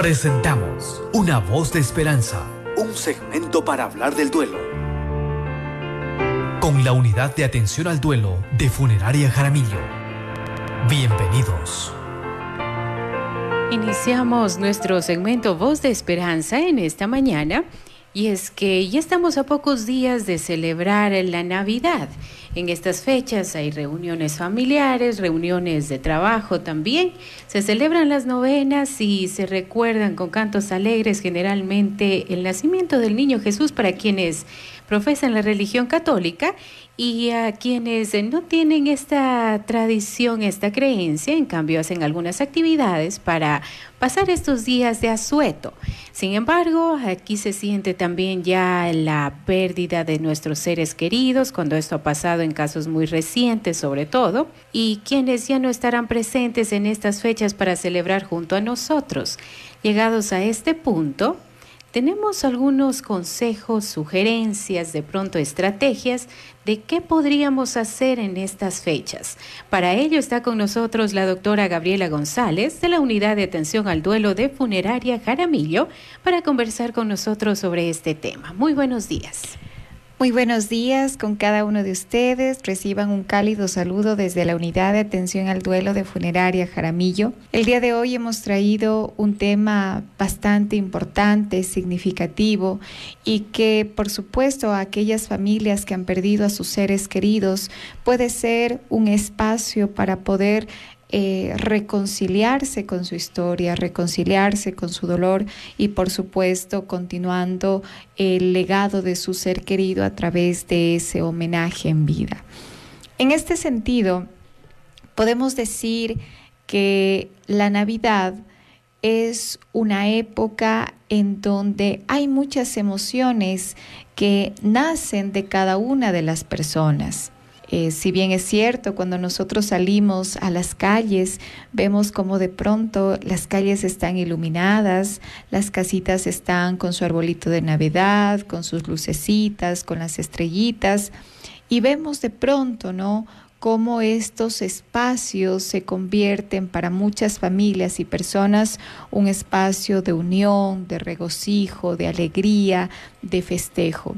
Presentamos Una voz de esperanza, un segmento para hablar del duelo. Con la unidad de atención al duelo de Funeraria Jaramillo. Bienvenidos. Iniciamos nuestro segmento Voz de Esperanza en esta mañana y es que ya estamos a pocos días de celebrar la Navidad. En estas fechas hay reuniones familiares, reuniones de trabajo también. Se celebran las novenas y se recuerdan con cantos alegres generalmente el nacimiento del niño Jesús para quienes profesan la religión católica y a quienes no tienen esta tradición, esta creencia, en cambio hacen algunas actividades para pasar estos días de asueto. Sin embargo, aquí se siente también ya la pérdida de nuestros seres queridos, cuando esto ha pasado en casos muy recientes sobre todo, y quienes ya no estarán presentes en estas fechas para celebrar junto a nosotros. Llegados a este punto, tenemos algunos consejos, sugerencias, de pronto estrategias de qué podríamos hacer en estas fechas. Para ello está con nosotros la doctora Gabriela González de la Unidad de Atención al Duelo de Funeraria Jaramillo para conversar con nosotros sobre este tema. Muy buenos días. Muy buenos días con cada uno de ustedes. Reciban un cálido saludo desde la Unidad de Atención al Duelo de Funeraria Jaramillo. El día de hoy hemos traído un tema bastante importante, significativo y que por supuesto a aquellas familias que han perdido a sus seres queridos puede ser un espacio para poder eh, reconciliarse con su historia, reconciliarse con su dolor y por supuesto continuando el legado de su ser querido a través de ese homenaje en vida. En este sentido, podemos decir que la Navidad es una época en donde hay muchas emociones que nacen de cada una de las personas. Eh, si bien es cierto, cuando nosotros salimos a las calles, vemos como de pronto las calles están iluminadas, las casitas están con su arbolito de Navidad, con sus lucecitas, con las estrellitas, y vemos de pronto, ¿no? cómo estos espacios se convierten para muchas familias y personas un espacio de unión, de regocijo, de alegría, de festejo.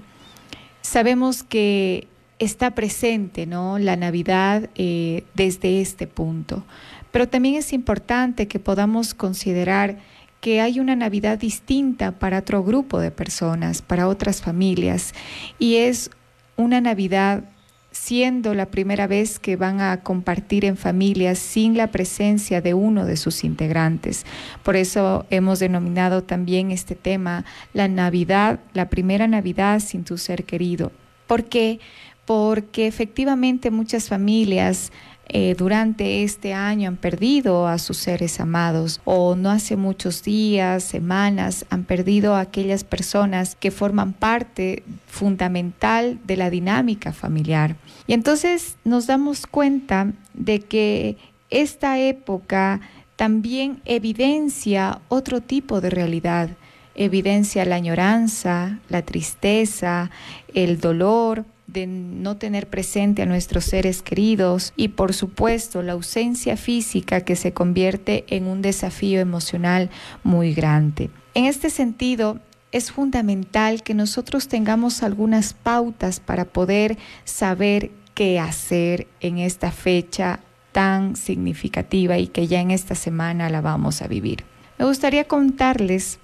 Sabemos que está presente, ¿no? La Navidad eh, desde este punto. Pero también es importante que podamos considerar que hay una Navidad distinta para otro grupo de personas, para otras familias, y es una Navidad siendo la primera vez que van a compartir en familias sin la presencia de uno de sus integrantes. Por eso hemos denominado también este tema la Navidad, la primera Navidad sin tu ser querido. ¿Por qué? Porque efectivamente muchas familias eh, durante este año han perdido a sus seres amados o no hace muchos días, semanas, han perdido a aquellas personas que forman parte fundamental de la dinámica familiar. Y entonces nos damos cuenta de que esta época también evidencia otro tipo de realidad, evidencia la añoranza, la tristeza, el dolor, de no tener presente a nuestros seres queridos y por supuesto la ausencia física que se convierte en un desafío emocional muy grande. En este sentido, es fundamental que nosotros tengamos algunas pautas para poder saber qué hacer en esta fecha tan significativa y que ya en esta semana la vamos a vivir. Me gustaría contarles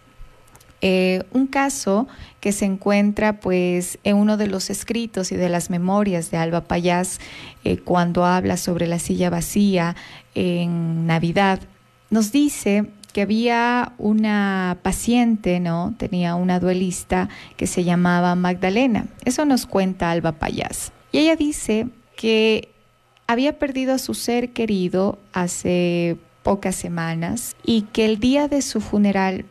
eh, un caso que se encuentra pues en uno de los escritos y de las memorias de Alba Payás eh, cuando habla sobre la silla vacía en Navidad. Nos dice que había una paciente, ¿no? Tenía una duelista que se llamaba Magdalena. Eso nos cuenta Alba Payás. Y ella dice que había perdido a su ser querido hace pocas semanas y que el día de su funeral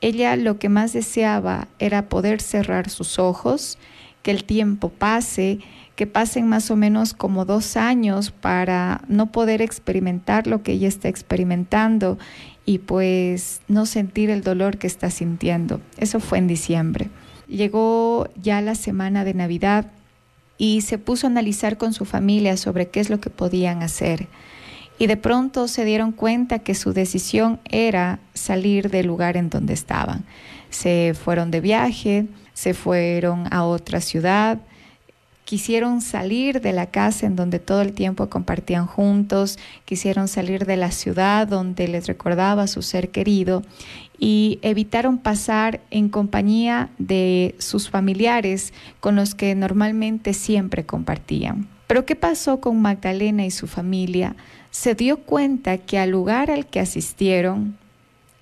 ella lo que más deseaba era poder cerrar sus ojos, que el tiempo pase, que pasen más o menos como dos años para no poder experimentar lo que ella está experimentando y pues no sentir el dolor que está sintiendo. Eso fue en diciembre. Llegó ya la semana de Navidad y se puso a analizar con su familia sobre qué es lo que podían hacer. Y de pronto se dieron cuenta que su decisión era salir del lugar en donde estaban. Se fueron de viaje, se fueron a otra ciudad, quisieron salir de la casa en donde todo el tiempo compartían juntos, quisieron salir de la ciudad donde les recordaba su ser querido y evitaron pasar en compañía de sus familiares con los que normalmente siempre compartían. Pero ¿qué pasó con Magdalena y su familia? Se dio cuenta que al lugar al que asistieron,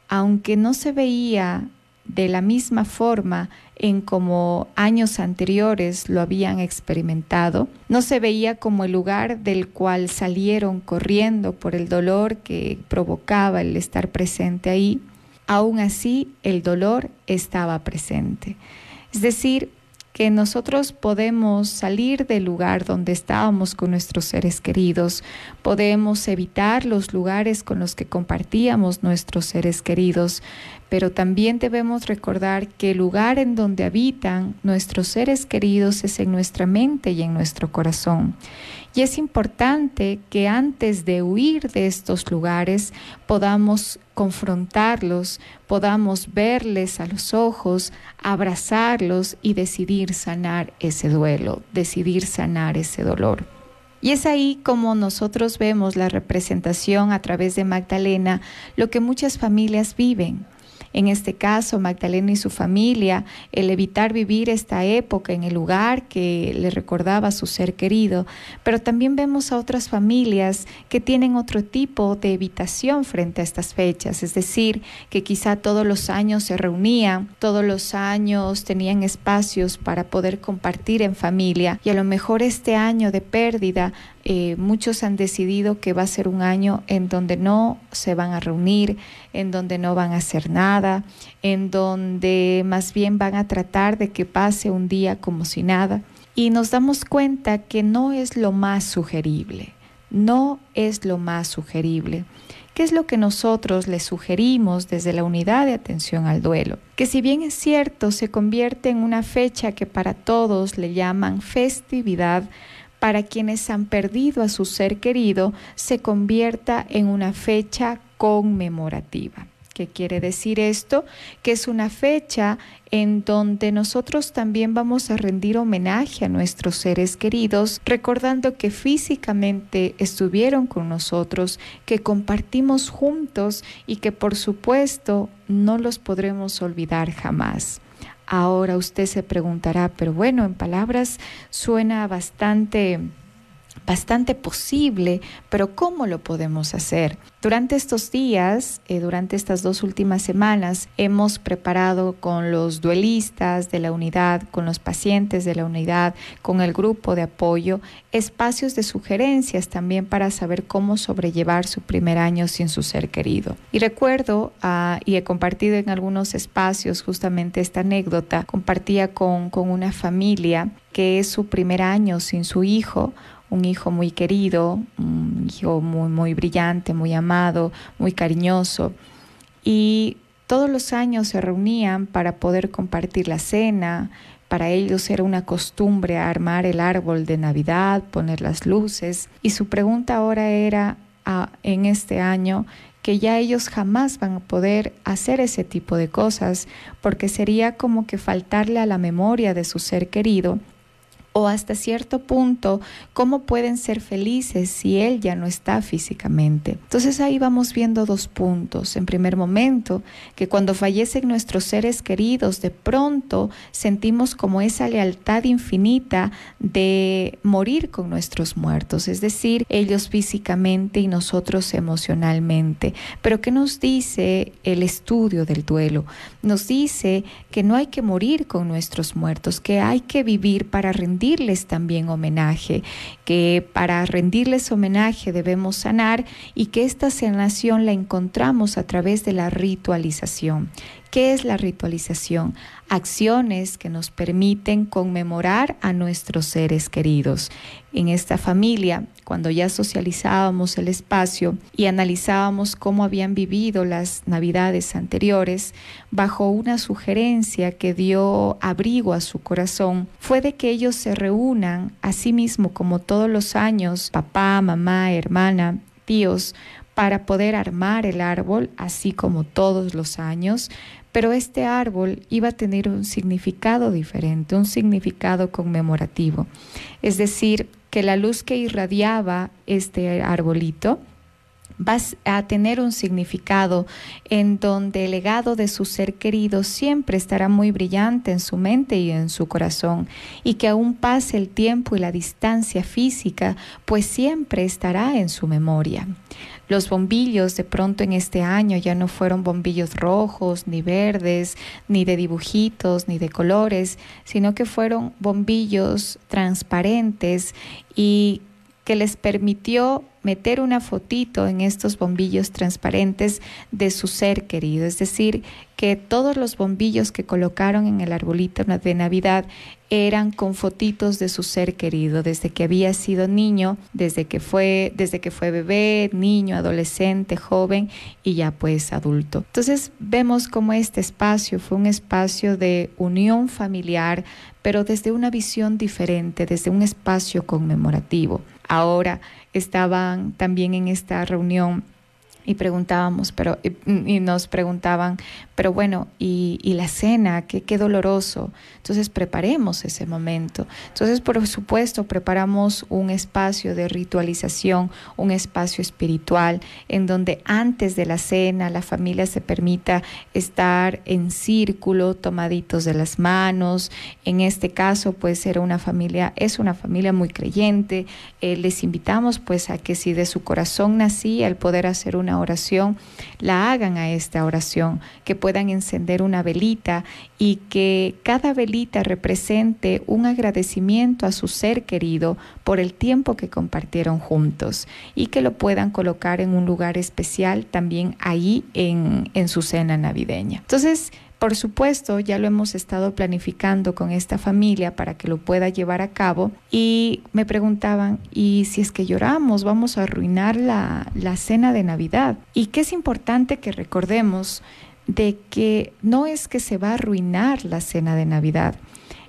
aunque no se veía de la misma forma en como años anteriores lo habían experimentado. No se veía como el lugar del cual salieron corriendo por el dolor que provocaba el estar presente ahí. Aún así, el dolor estaba presente. Es decir, que nosotros podemos salir del lugar donde estábamos con nuestros seres queridos, podemos evitar los lugares con los que compartíamos nuestros seres queridos, pero también debemos recordar que el lugar en donde habitan nuestros seres queridos es en nuestra mente y en nuestro corazón. Y es importante que antes de huir de estos lugares podamos confrontarlos, podamos verles a los ojos, abrazarlos y decidir sanar ese duelo, decidir sanar ese dolor. Y es ahí como nosotros vemos la representación a través de Magdalena, lo que muchas familias viven en este caso, Magdalena y su familia, el evitar vivir esta época en el lugar que le recordaba a su ser querido, pero también vemos a otras familias que tienen otro tipo de evitación frente a estas fechas, es decir, que quizá todos los años se reunían, todos los años tenían espacios para poder compartir en familia. Y a lo mejor este año de pérdida eh, muchos han decidido que va a ser un año en donde no se van a reunir, en donde no van a hacer nada, en donde más bien van a tratar de que pase un día como si nada. Y nos damos cuenta que no es lo más sugerible, no es lo más sugerible. ¿Qué es lo que nosotros le sugerimos desde la unidad de atención al duelo? Que si bien es cierto, se convierte en una fecha que para todos le llaman festividad, para quienes han perdido a su ser querido se convierta en una fecha conmemorativa. ¿Qué quiere decir esto? Que es una fecha en donde nosotros también vamos a rendir homenaje a nuestros seres queridos, recordando que físicamente estuvieron con nosotros, que compartimos juntos y que por supuesto no los podremos olvidar jamás. Ahora usted se preguntará, pero bueno, en palabras suena bastante bastante posible, pero ¿cómo lo podemos hacer? Durante estos días, eh, durante estas dos últimas semanas, hemos preparado con los duelistas de la unidad, con los pacientes de la unidad, con el grupo de apoyo, espacios de sugerencias también para saber cómo sobrellevar su primer año sin su ser querido. Y recuerdo, ah, y he compartido en algunos espacios justamente esta anécdota, compartía con, con una familia que es su primer año sin su hijo, un hijo muy querido, un hijo muy, muy brillante, muy amado, muy cariñoso. Y todos los años se reunían para poder compartir la cena. Para ellos era una costumbre armar el árbol de Navidad, poner las luces. Y su pregunta ahora era, ah, en este año, que ya ellos jamás van a poder hacer ese tipo de cosas, porque sería como que faltarle a la memoria de su ser querido o hasta cierto punto cómo pueden ser felices si él ya no está físicamente. Entonces ahí vamos viendo dos puntos. En primer momento, que cuando fallecen nuestros seres queridos, de pronto sentimos como esa lealtad infinita de morir con nuestros muertos, es decir, ellos físicamente y nosotros emocionalmente. Pero ¿qué nos dice el estudio del duelo? Nos dice que no hay que morir con nuestros muertos, que hay que vivir para rendir también homenaje, que para rendirles homenaje debemos sanar y que esta sanación la encontramos a través de la ritualización. ¿Qué es la ritualización? Acciones que nos permiten conmemorar a nuestros seres queridos. En esta familia, cuando ya socializábamos el espacio y analizábamos cómo habían vivido las navidades anteriores, bajo una sugerencia que dio abrigo a su corazón, fue de que ellos se reúnan a sí mismo como todos los años, papá, mamá, hermana, tíos para poder armar el árbol, así como todos los años, pero este árbol iba a tener un significado diferente, un significado conmemorativo. Es decir, que la luz que irradiaba este arbolito va a tener un significado en donde el legado de su ser querido siempre estará muy brillante en su mente y en su corazón, y que aún pase el tiempo y la distancia física, pues siempre estará en su memoria. Los bombillos de pronto en este año ya no fueron bombillos rojos, ni verdes, ni de dibujitos, ni de colores, sino que fueron bombillos transparentes y que les permitió meter una fotito en estos bombillos transparentes de su ser querido. Es decir, que todos los bombillos que colocaron en el arbolito de Navidad eran con fotitos de su ser querido, desde que había sido niño, desde que fue, desde que fue bebé, niño, adolescente, joven y ya pues adulto. Entonces vemos cómo este espacio fue un espacio de unión familiar, pero desde una visión diferente, desde un espacio conmemorativo. Ahora estaban también en esta reunión y preguntábamos, pero y, nos preguntaban, pero bueno, y, la cena, ¿Qué, qué doloroso. Entonces preparemos ese momento. Entonces, por supuesto, preparamos un espacio de ritualización, un espacio espiritual, en donde antes de la cena la familia se permita estar en círculo, tomaditos de las manos. En este caso, pues era una familia, es una familia muy creyente. Eh, les invitamos pues a que si de su corazón nacía el poder hacer una oración, la hagan a esta oración, que puedan encender una velita y que cada velita represente un agradecimiento a su ser querido por el tiempo que compartieron juntos y que lo puedan colocar en un lugar especial también ahí en, en su cena navideña. Entonces, por supuesto, ya lo hemos estado planificando con esta familia para que lo pueda llevar a cabo. Y me preguntaban, ¿y si es que lloramos, vamos a arruinar la, la cena de Navidad? Y que es importante que recordemos de que no es que se va a arruinar la cena de Navidad,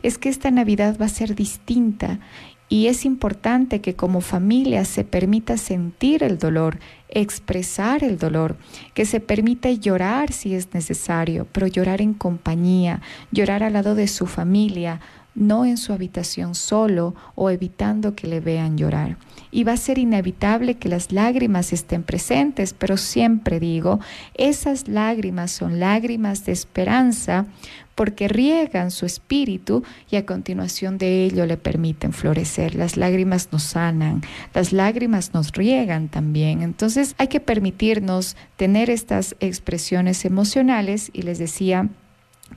es que esta Navidad va a ser distinta. Y es importante que como familia se permita sentir el dolor, expresar el dolor, que se permita llorar si es necesario, pero llorar en compañía, llorar al lado de su familia, no en su habitación solo o evitando que le vean llorar. Y va a ser inevitable que las lágrimas estén presentes, pero siempre digo, esas lágrimas son lágrimas de esperanza porque riegan su espíritu y a continuación de ello le permiten florecer. Las lágrimas nos sanan, las lágrimas nos riegan también. Entonces hay que permitirnos tener estas expresiones emocionales y les decía,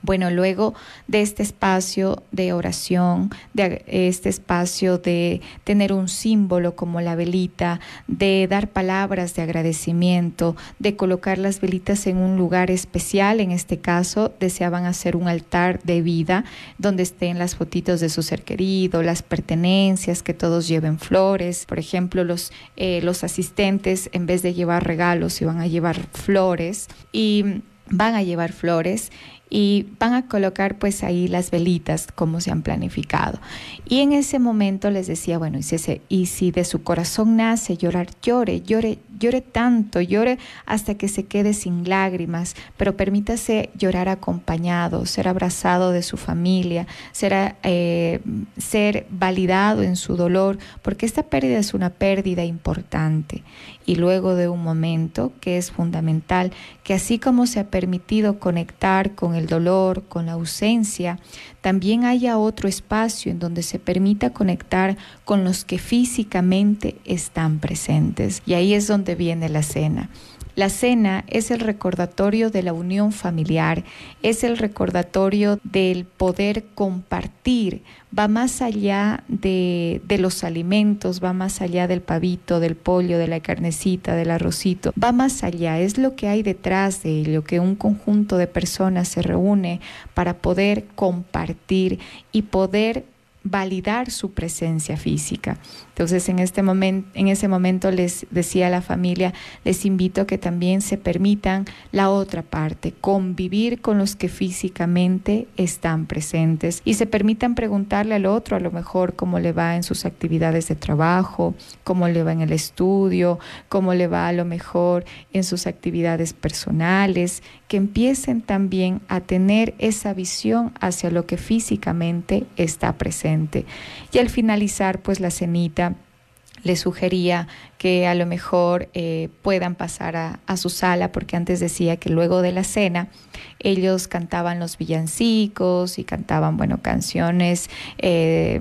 bueno, luego de este espacio de oración, de este espacio de tener un símbolo como la velita, de dar palabras de agradecimiento, de colocar las velitas en un lugar especial, en este caso deseaban hacer un altar de vida donde estén las fotitos de su ser querido, las pertenencias, que todos lleven flores. Por ejemplo, los, eh, los asistentes en vez de llevar regalos iban a llevar flores y van a llevar flores y van a colocar pues ahí las velitas como se han planificado. Y en ese momento les decía, bueno, y si, y si de su corazón nace llorar, llore, llore, llore tanto, llore hasta que se quede sin lágrimas, pero permítase llorar acompañado, ser abrazado de su familia, ser, eh, ser validado en su dolor, porque esta pérdida es una pérdida importante. Y luego de un momento que es fundamental, que así como se ha permitido conectar con el dolor, con la ausencia, también haya otro espacio en donde se permita conectar con los que físicamente están presentes. Y ahí es donde viene la cena. La cena es el recordatorio de la unión familiar, es el recordatorio del poder compartir, va más allá de, los alimentos, va más allá del pavito, del pollo, de la carnecita, del arrocito, va más allá, es lo que hay detrás de ello, que un conjunto de personas se reúne para poder compartir y poder validar su presencia física. Entonces, en, este momento, en ese momento les decía a la familia, les invito a que también se permitan la otra parte, convivir con los que físicamente están presentes y se permitan preguntarle al otro a lo mejor cómo le va en sus actividades de trabajo, cómo le va en el estudio, cómo le va a lo mejor en sus actividades personales, que empiecen también a tener esa visión hacia lo que físicamente está presente. Y al finalizar pues la cenita, le sugería que a lo mejor eh, puedan pasar a, su sala, porque antes decía que luego de la cena ellos cantaban los villancicos y cantaban, bueno, canciones eh,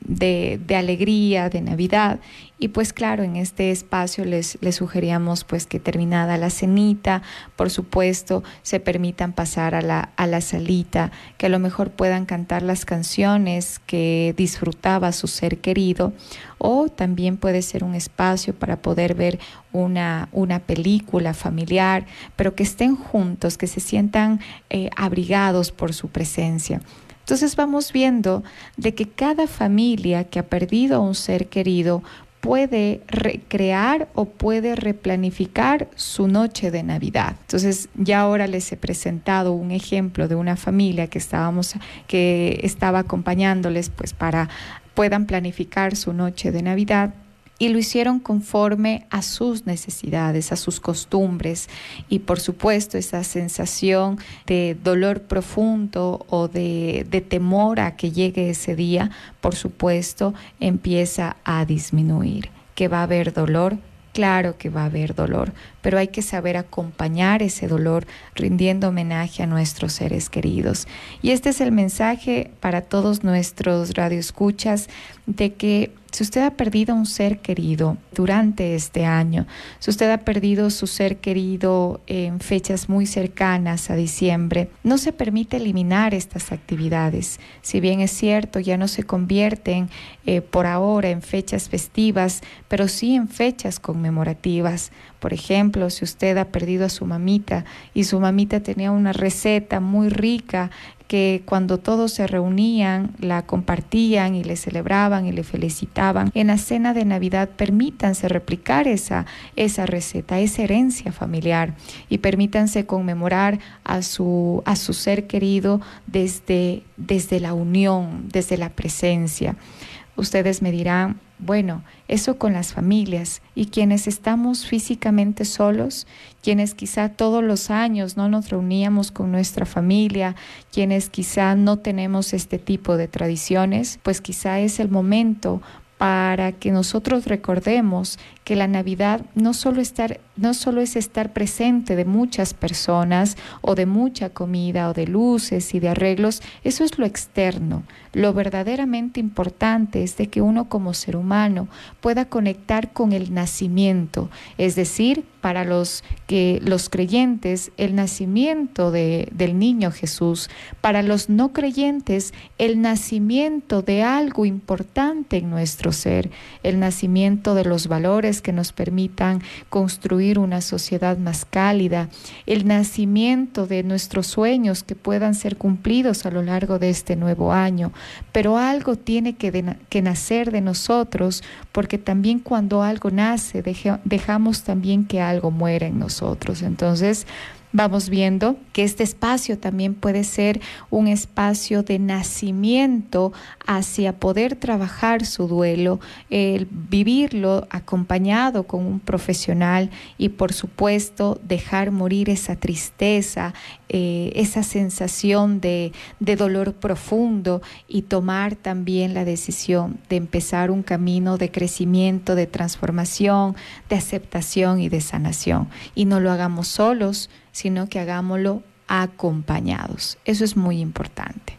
de, de, alegría, de Navidad, y pues claro, en este espacio les, les sugeríamos pues que terminada la cenita, por supuesto, se permitan pasar a la, a la salita, que a lo mejor puedan cantar las canciones que disfrutaba su ser querido, o también puede ser un espacio para poder ver una, una película familiar, pero que estén juntos, que se sientan eh, abrigados por su presencia. Entonces vamos viendo de que cada familia que ha perdido a un ser querido puede recrear o puede replanificar su noche de Navidad. Entonces, ya ahora les he presentado un ejemplo de una familia que estábamos que estaba acompañándoles pues para puedan planificar su noche de Navidad y lo hicieron conforme a sus necesidades, a sus costumbres y por supuesto esa sensación de dolor profundo o de, temor a que llegue ese día, por supuesto empieza a disminuir, que va a haber dolor. Claro que va a haber dolor, pero hay que saber acompañar ese dolor rindiendo homenaje a nuestros seres queridos. Y este es el mensaje para todos nuestros radioescuchas de que si usted ha perdido un ser querido durante este año, si usted ha perdido su ser querido en fechas muy cercanas a diciembre, no se permite eliminar estas actividades. Si bien es cierto, ya no se convierten eh, por ahora en fechas festivas, pero sí en fechas conmemorativas. Por ejemplo, si usted ha perdido a su mamita y su mamita tenía una receta muy rica que cuando todos se reunían, la compartían y le celebraban y le felicitaban. En la cena de Navidad permítanse replicar esa, esa receta, esa herencia familiar y permítanse conmemorar a su, a su ser querido desde, desde la unión, desde la presencia. Ustedes me dirán, bueno, eso con las familias y quienes estamos físicamente solos, quienes quizá todos los años no nos reuníamos con nuestra familia, quienes quizá no tenemos este tipo de tradiciones, pues quizá es el momento para que nosotros recordemos que la Navidad no solo, estar, no solo es estar presente de muchas personas o de mucha comida o de luces y de arreglos, eso es lo externo. Lo verdaderamente importante es de que uno como ser humano pueda conectar con el nacimiento, es decir, para los que los creyentes el nacimiento de, del niño Jesús, para los no creyentes el nacimiento de algo importante en nuestro ser, el nacimiento de los valores que nos permitan construir una sociedad más cálida, el nacimiento de nuestros sueños que puedan ser cumplidos a lo largo de este nuevo año. Pero algo tiene que, que nacer de nosotros, porque también cuando algo nace, dejamos también que algo muera en nosotros. Entonces, vamos viendo que este espacio también puede ser un espacio de nacimiento hacia poder trabajar su duelo, el vivirlo acompañado con un profesional y por supuesto dejar morir esa tristeza, eh, esa sensación de, de dolor profundo y tomar también la decisión de empezar un camino de crecimiento, de transformación, de aceptación y de sanación. Y no lo hagamos solos, sino que hagámoslo acompañados. Eso es muy importante.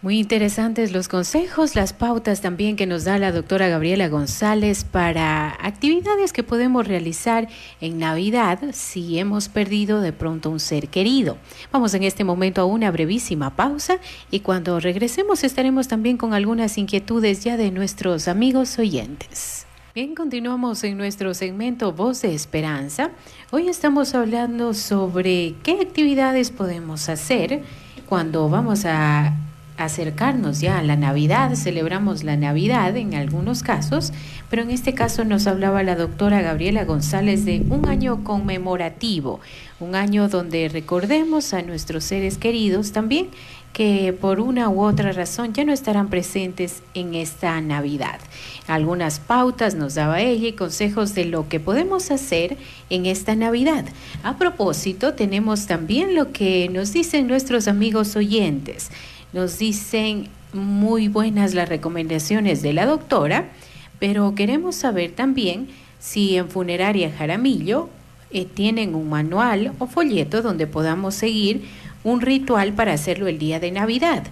Muy interesantes los consejos, las pautas también que nos da la doctora Gabriela González para actividades que podemos realizar en Navidad si hemos perdido de pronto un ser querido. Vamos en este momento a una brevísima pausa y cuando regresemos estaremos también con algunas inquietudes ya de nuestros amigos oyentes. Bien, continuamos en nuestro segmento Voz de Esperanza. Hoy estamos hablando sobre qué actividades podemos hacer cuando vamos a, acercarnos ya a la Navidad, celebramos la Navidad en algunos casos, pero en este caso nos hablaba la doctora Gabriela González de un año conmemorativo, un año donde recordemos a nuestros seres queridos también que por una u otra razón ya no estarán presentes en esta Navidad. Algunas pautas nos daba ella y consejos de lo que podemos hacer en esta Navidad. A propósito, tenemos también lo que nos dicen nuestros amigos oyentes. Nos dicen muy buenas las recomendaciones de la doctora, pero queremos saber también si en Funeraria Jaramillo eh, tienen un manual o folleto donde podamos seguir un ritual para hacerlo el día de Navidad.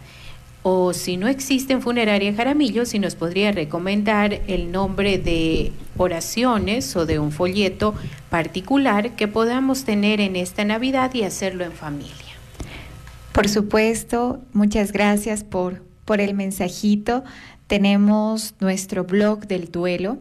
O si no existe en Funeraria Jaramillo, si nos podría recomendar el nombre de oraciones o de un folleto particular que podamos tener en esta Navidad y hacerlo en familia. Por supuesto, muchas gracias por, por el mensajito. Tenemos nuestro blog del duelo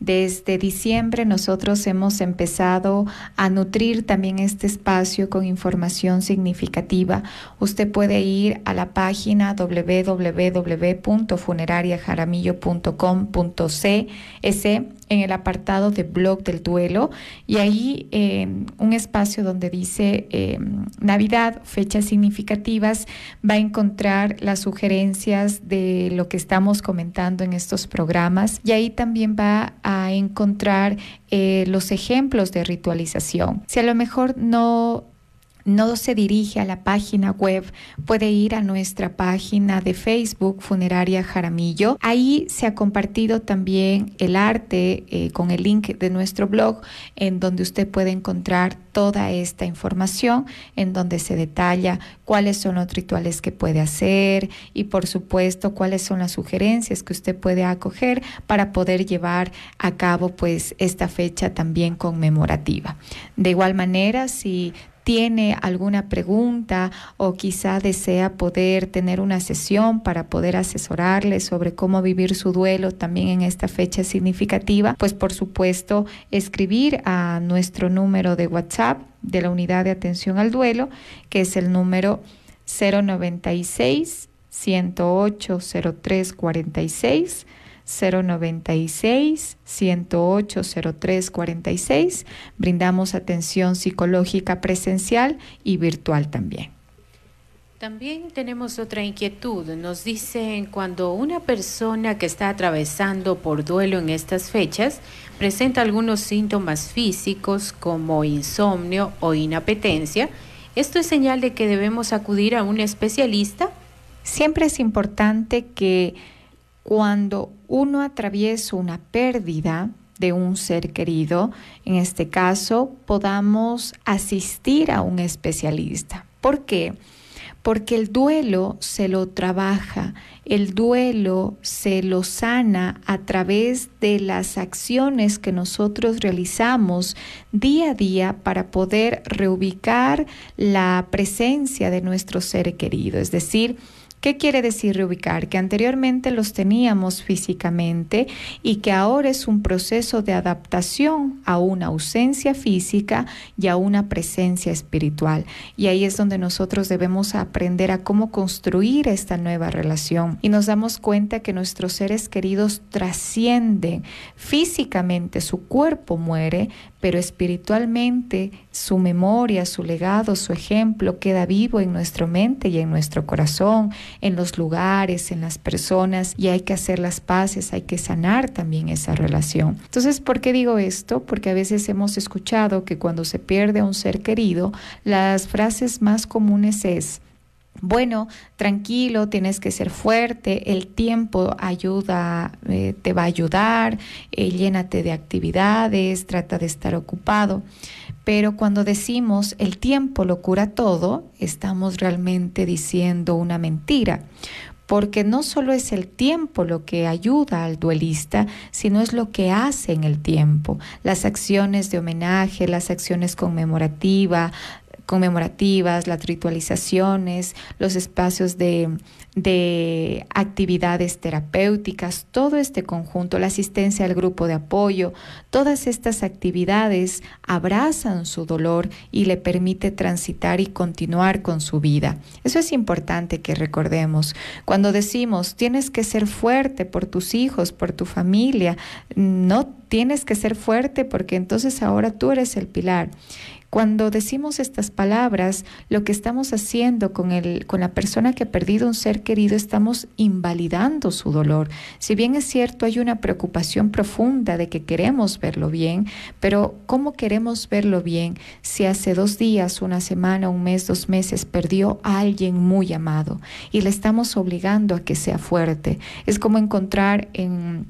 desde diciembre nosotros hemos empezado a nutrir también este espacio con información significativa. Usted puede ir a la página www.funerariajaramillo.com.cs en el apartado de blog del duelo y ahí em, un espacio donde dice em, Navidad, fechas significativas, va a encontrar las sugerencias de lo que estamos comentando en estos programas y ahí también va a encontrar eh, los ejemplos de ritualización. Si a lo mejor no no se dirige a la página web, puede ir a nuestra página de Facebook, Funeraria Jaramillo. Ahí se ha compartido también el arte eh, con el link de nuestro blog, en donde usted puede encontrar toda esta información, en donde se detalla cuáles son los rituales que puede hacer y por supuesto cuáles son las sugerencias que usted puede acoger para poder llevar a cabo pues esta fecha también conmemorativa. De igual manera, si tiene alguna pregunta o quizá desea poder tener una sesión para poder asesorarle sobre cómo vivir su duelo también en esta fecha significativa, pues por supuesto escribir a nuestro número de WhatsApp de la unidad de atención al duelo, que es el número 096 108 0346 096 108 0346. Brindamos atención psicológica presencial y virtual también. También tenemos otra inquietud. Nos dicen cuando una persona que está atravesando por duelo en estas fechas presenta algunos síntomas físicos como insomnio o inapetencia, ¿esto es señal de que debemos acudir a un especialista? Siempre es importante que cuando uno atraviesa una pérdida de un ser querido, en este caso, podamos asistir a un especialista. ¿Por qué? Porque el duelo se lo trabaja, el duelo se lo sana a través de las acciones que nosotros realizamos día a día para poder reubicar la presencia de nuestro ser querido, es decir, ¿Qué quiere decir reubicar? Que anteriormente los teníamos físicamente y que ahora es un proceso de adaptación a una ausencia física y a una presencia espiritual. Y ahí es donde nosotros debemos aprender a cómo construir esta nueva relación. Y nos damos cuenta que nuestros seres queridos trascienden físicamente, su cuerpo muere, pero espiritualmente su memoria, su legado, su ejemplo queda vivo en nuestra mente y en nuestro corazón, en los lugares, en las personas, y hay que hacer las paces, hay que sanar también esa relación. Entonces, ¿por qué digo esto? Porque a veces hemos escuchado que cuando se pierde a un ser querido, las frases más comunes es, bueno, tranquilo, tienes que ser fuerte, el tiempo ayuda, eh, te va a ayudar, eh, llénate de actividades, trata de estar ocupado. Pero cuando decimos el tiempo lo cura todo, estamos realmente diciendo una mentira, porque no solo es el tiempo lo que ayuda al duelista, sino es lo que hace en el tiempo, las acciones de homenaje, las acciones conmemorativas, conmemorativas, las ritualizaciones, los espacios de, de actividades terapéuticas, todo este conjunto, la asistencia al grupo de apoyo, todas estas actividades abrazan su dolor y le permite transitar y continuar con su vida. Eso es importante que recordemos. Cuando decimos, tienes que ser fuerte por tus hijos, por tu familia, no tienes que ser fuerte porque entonces ahora tú eres el pilar. Cuando decimos estas palabras, lo que estamos haciendo con, el, con la persona que ha perdido un ser querido, estamos invalidando su dolor. Si bien es cierto, hay una preocupación profunda de que queremos verlo bien, pero ¿cómo queremos verlo bien si hace dos días, una semana, un mes, dos meses perdió a alguien muy amado y le estamos obligando a que sea fuerte? Es como encontrar en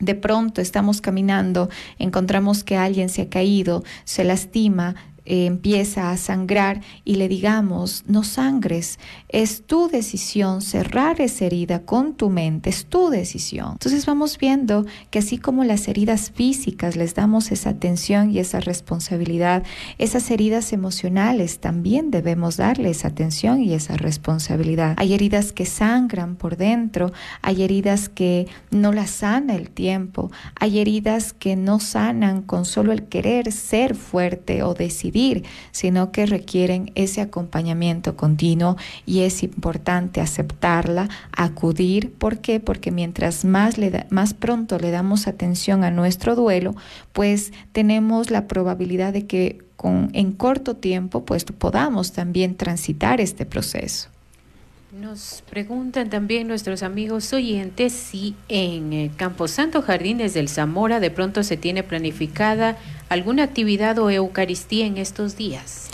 de pronto estamos caminando, encontramos que alguien se ha caído, se lastima, eh, empieza a sangrar y le digamos, no sangres, es tu decisión cerrar esa herida con tu mente, es tu decisión. Entonces vamos viendo que así como las heridas físicas les damos esa atención y esa responsabilidad, esas heridas emocionales también debemos darle esa atención y esa responsabilidad. Hay heridas que sangran por dentro, hay heridas que no las sana el tiempo, hay heridas que no sanan con solo el querer ser fuerte o decidir sino que requieren ese acompañamiento continuo y es importante aceptarla, acudir. ¿Por qué? Porque mientras más, le más pronto le damos atención a nuestro duelo, pues tenemos la probabilidad de que con, en corto tiempo pues podamos también transitar este proceso. Nos preguntan también nuestros amigos oyentes si en eh, Camposanto Jardines del Zamora de pronto se tiene planificada alguna actividad o Eucaristía en estos días.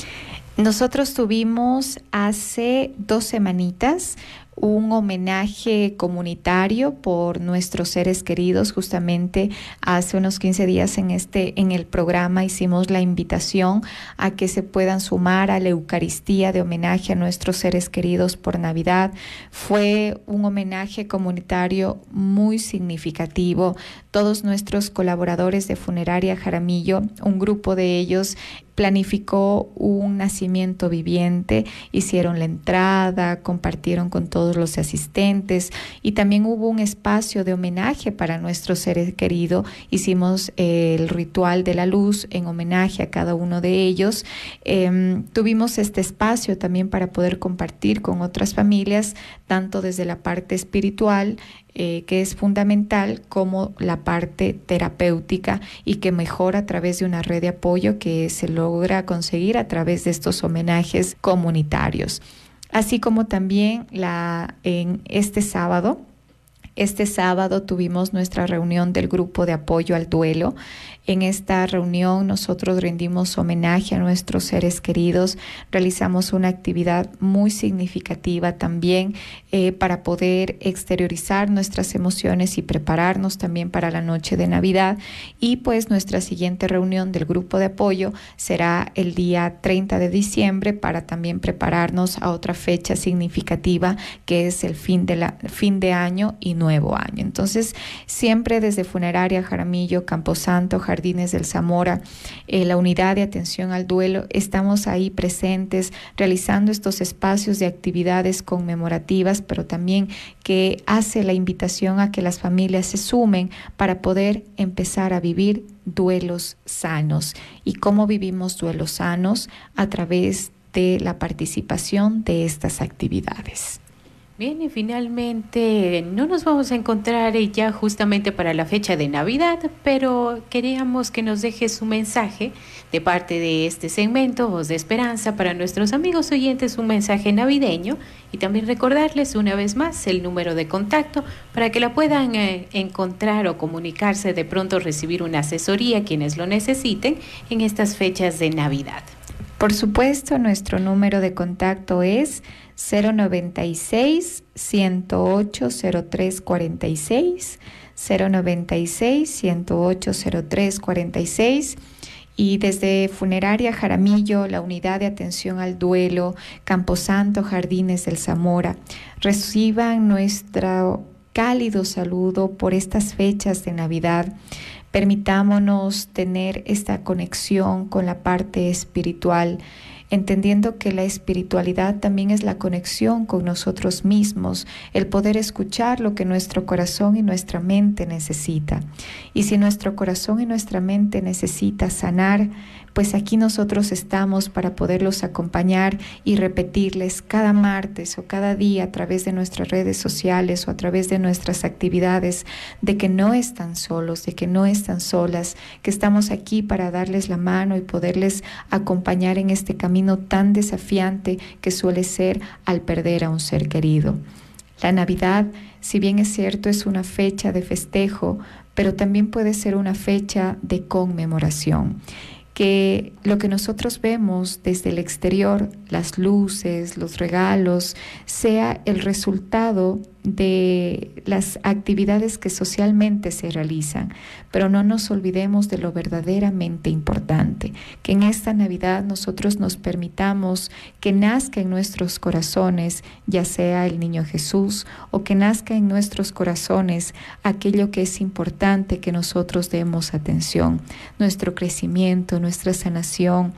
Nosotros tuvimos hace dos semanitas un homenaje comunitario por nuestros seres queridos. Justamente hace unos 15 días en este en el programa hicimos la invitación a que se puedan sumar a la Eucaristía de homenaje a nuestros seres queridos por Navidad. Fue un homenaje comunitario muy significativo. Todos nuestros colaboradores de Funeraria Jaramillo, un grupo de ellos planificó un nacimiento viviente, hicieron la entrada, compartieron con todos los asistentes y también hubo un espacio de homenaje para nuestro ser querido. Hicimos el ritual de la luz en homenaje a cada uno de ellos. Em, tuvimos este espacio también para poder compartir con otras familias, tanto desde la parte espiritual, eh, que es fundamental como la parte terapéutica y que mejora a través de una red de apoyo que se logra conseguir a través de estos homenajes comunitarios. Así como también la, en este sábado, este sábado tuvimos nuestra reunión del grupo de apoyo al duelo en esta reunión nosotros rendimos homenaje a nuestros seres queridos, realizamos una actividad muy significativa también eh, para poder exteriorizar nuestras emociones y prepararnos también para la noche de Navidad. Y pues nuestra siguiente reunión del grupo de apoyo será el día 30 de diciembre para también prepararnos a otra fecha significativa que es el fin de, fin de año y nuevo año. Entonces, siempre desde Funeraria Jaramillo, Camposanto, Jardines del Zamora, eh, la unidad de atención al duelo, estamos ahí presentes realizando estos espacios de actividades conmemorativas, pero también que hace la invitación a que las familias se sumen para poder empezar a vivir duelos sanos. ¿Y cómo vivimos duelos sanos? A través de la participación de estas actividades. Bien, y finalmente no nos vamos a encontrar ya justamente para la fecha de Navidad, pero queríamos que nos deje su mensaje de parte de este segmento, Voz de Esperanza, para nuestros amigos oyentes, un mensaje navideño y también recordarles una vez más el número de contacto para que la puedan eh, encontrar o comunicarse, de pronto recibir una asesoría quienes lo necesiten en estas fechas de Navidad. Por supuesto, nuestro número de contacto es 096 108 0346 096 108 0346 y desde Funeraria Jaramillo, la unidad de atención al duelo, Camposanto, Jardines del Zamora, reciban nuestro cálido saludo por estas fechas de Navidad. Permitámonos tener esta conexión con la parte espiritual entendiendo que la espiritualidad también es la conexión con nosotros mismos, el poder escuchar lo que nuestro corazón y nuestra mente necesita. Y si nuestro corazón y nuestra mente necesita sanar, pues aquí nosotros estamos para poderlos acompañar y repetirles cada martes o cada día a través de nuestras redes sociales o a través de nuestras actividades de que no están solos, de que no están solas, que estamos aquí para darles la mano y poderles acompañar en este camino tan desafiante que suele ser al perder a un ser querido. La Navidad, si bien es cierto, es una fecha de festejo, pero también puede ser una fecha de conmemoración que lo que nosotros vemos desde el exterior, las luces, los regalos, sea el resultado de las actividades que socialmente se realizan, pero no nos olvidemos de lo verdaderamente importante, que en esta Navidad nosotros nos permitamos que nazca en nuestros corazones, ya sea el niño Jesús, o que nazca en nuestros corazones aquello que es importante que nosotros demos atención, nuestro crecimiento, nuestra sanación,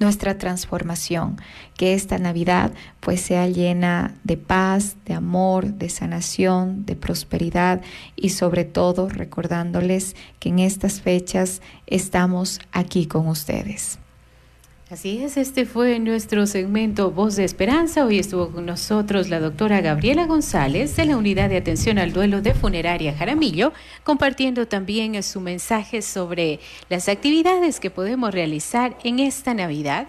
nuestra transformación, que esta Navidad pues sea llena de paz, de amor, de sanación, de prosperidad y sobre todo recordándoles que en estas fechas estamos aquí con ustedes. Así es, este fue nuestro segmento Voz de Esperanza. Hoy estuvo con nosotros la doctora Gabriela González de la Unidad de Atención al Duelo de Funeraria Jaramillo, compartiendo también su mensaje sobre las actividades que podemos realizar en esta Navidad